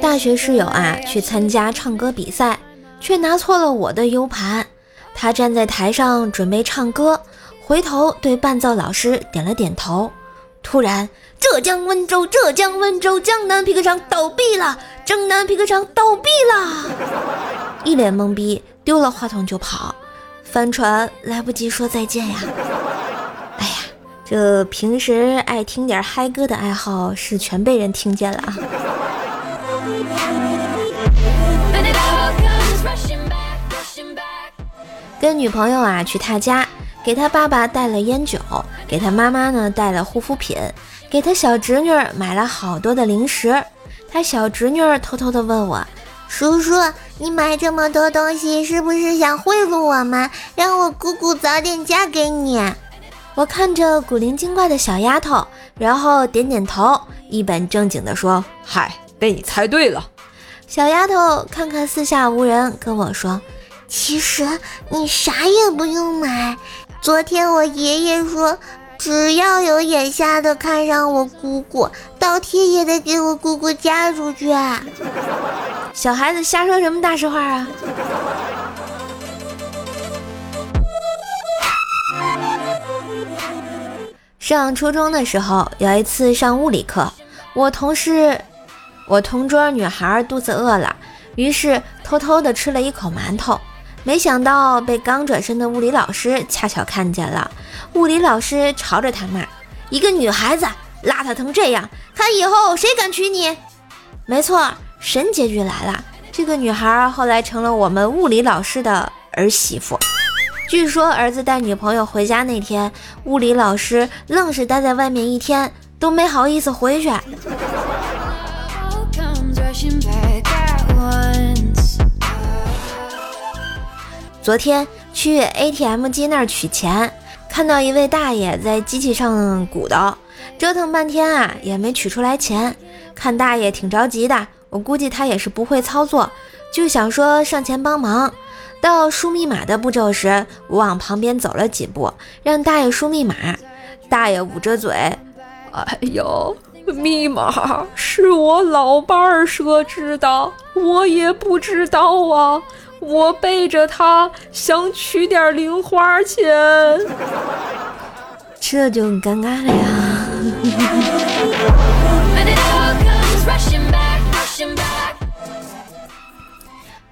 大学室友啊去参加唱歌比赛，却拿错了我的 U 盘。他站在台上准备唱歌，回头对伴奏老师点了点头。突然，浙江温州，浙江温州江南皮革厂倒闭了，江南皮革厂倒闭了，一脸懵逼，丢了话筒就跑，帆船来不及说再见呀。哎呀，这平时爱听点嗨歌的爱好是全被人听见了啊。跟女朋友啊去他家，给他爸爸带了烟酒，给他妈妈呢带了护肤品，给他小侄女买了好多的零食。他小侄女偷偷的问我：“叔叔，你买这么多东西是不是想贿赂我们，让我姑姑早点嫁给你？”我看着古灵精怪的小丫头，然后点点头，一本正经的说：“嗨，被你猜对了。”小丫头看看四下无人，跟我说。其实你啥也不用买。昨天我爷爷说，只要有眼瞎的看上我姑姑，倒贴也得给我姑姑嫁出去。小孩子瞎说什么大实话啊！上初中的时候，有一次上物理课，我同事，我同桌女孩肚子饿了，于是偷偷的吃了一口馒头。没想到被刚转身的物理老师恰巧看见了，物理老师朝着他骂：“一个女孩子邋遢成这样，看以后谁敢娶你？”没错，神结局来了，这个女孩后来成了我们物理老师的儿媳妇。据说儿子带女朋友回家那天，物理老师愣是待在外面一天，都没好意思回去。昨天去 ATM 机那儿取钱，看到一位大爷在机器上鼓捣，折腾半天啊也没取出来钱。看大爷挺着急的，我估计他也是不会操作，就想说上前帮忙。到输密码的步骤时，我往旁边走了几步，让大爷输密码。大爷捂着嘴：“哎呦，密码是我老伴儿设置的，我也不知道啊。”我背着他想取点零花钱，这就尴尬了呀。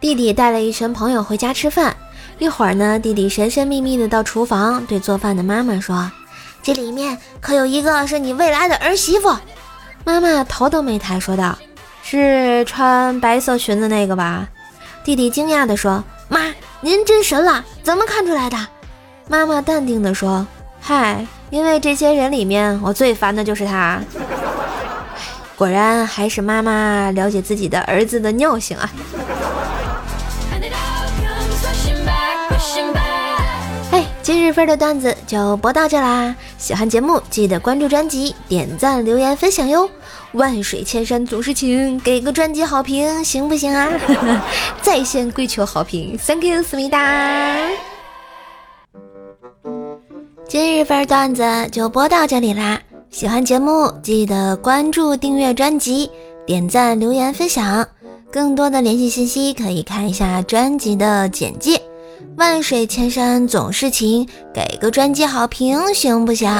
弟弟带了一群朋友回家吃饭，一会儿呢，弟弟神神秘秘的到厨房，对做饭的妈妈说：“这里面可有一个是你未来的儿媳妇。”妈妈头都没抬，说道：“是穿白色裙子那个吧？”弟弟惊讶地说：“妈，您真神了，怎么看出来的？”妈妈淡定地说：“嗨，因为这些人里面，我最烦的就是他。”果然还是妈妈了解自己的儿子的尿性啊！今日份的段子就播到这啦！喜欢节目记得关注专辑、点赞、留言、分享哟！万水千山总是情，给个专辑好评行不行啊？在线跪求好评，Thank you，思密达。今日份段子就播到这里啦！喜欢节目记得关注、订阅专辑、点赞、留言、分享。更多的联系信息可以看一下专辑的简介。万水千山总是情，给个专辑好评行不行？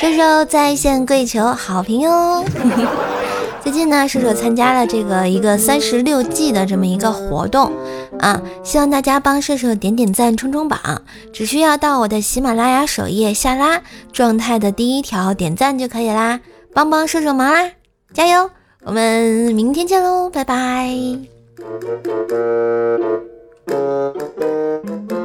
射手在线跪求好评哟！最近呢，射手参加了这个一个三十六计的这么一个活动啊，希望大家帮射手点点赞、冲冲榜，只需要到我的喜马拉雅首页下拉状态的第一条点赞就可以啦，帮帮射手忙啦，加油！我们明天见喽，拜拜。Thank you.